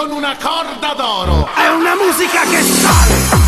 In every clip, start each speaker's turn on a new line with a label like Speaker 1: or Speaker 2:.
Speaker 1: con una corda
Speaker 2: d'oro. È una musica che sale.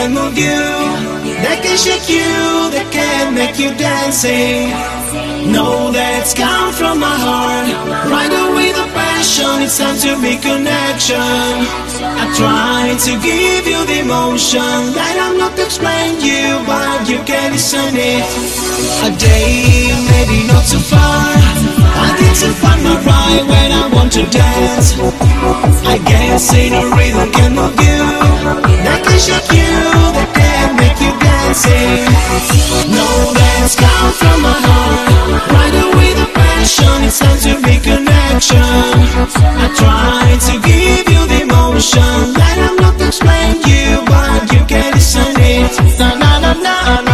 Speaker 3: Can move you. That can shake you, that can make you dancing. No, that's come from my heart. Right away the passion, it's time to make connection. I try to give you the emotion that I'm not explaining you, but you can listen it. A day, maybe not too far. I need to find my rhyme when I want to dance. I guess ain't no rhythm can move you. That can shake you, that can make you dancing. No, that's come from my heart. Right away the passion, it's time to make connection. I try to give you the emotion that I'm not to explain you, but you can listen it. Na na na na na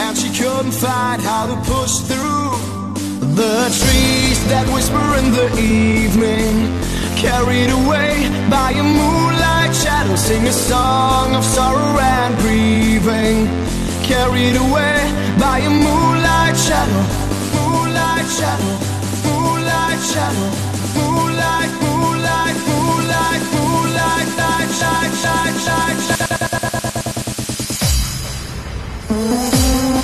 Speaker 4: and she couldn't find how to push through. The trees that whisper in the evening, carried away by a moonlight shadow, sing a song of sorrow and grieving. Carried away by a moonlight shadow, moonlight shadow, moonlight shadow, moonlight, moonlight, moonlight, moonlight, light, light, light, light.
Speaker 5: Thank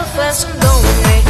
Speaker 3: So lonely?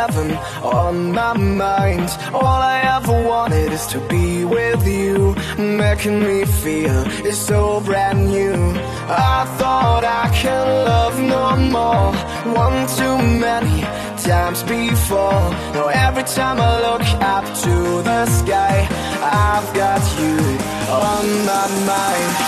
Speaker 6: heaven on my
Speaker 4: mind. All I ever wanted is to be with you. Making me feel it's so brand new. I thought I can love no more. One too many times before. Now every time I look up to the sky I've got you on my mind.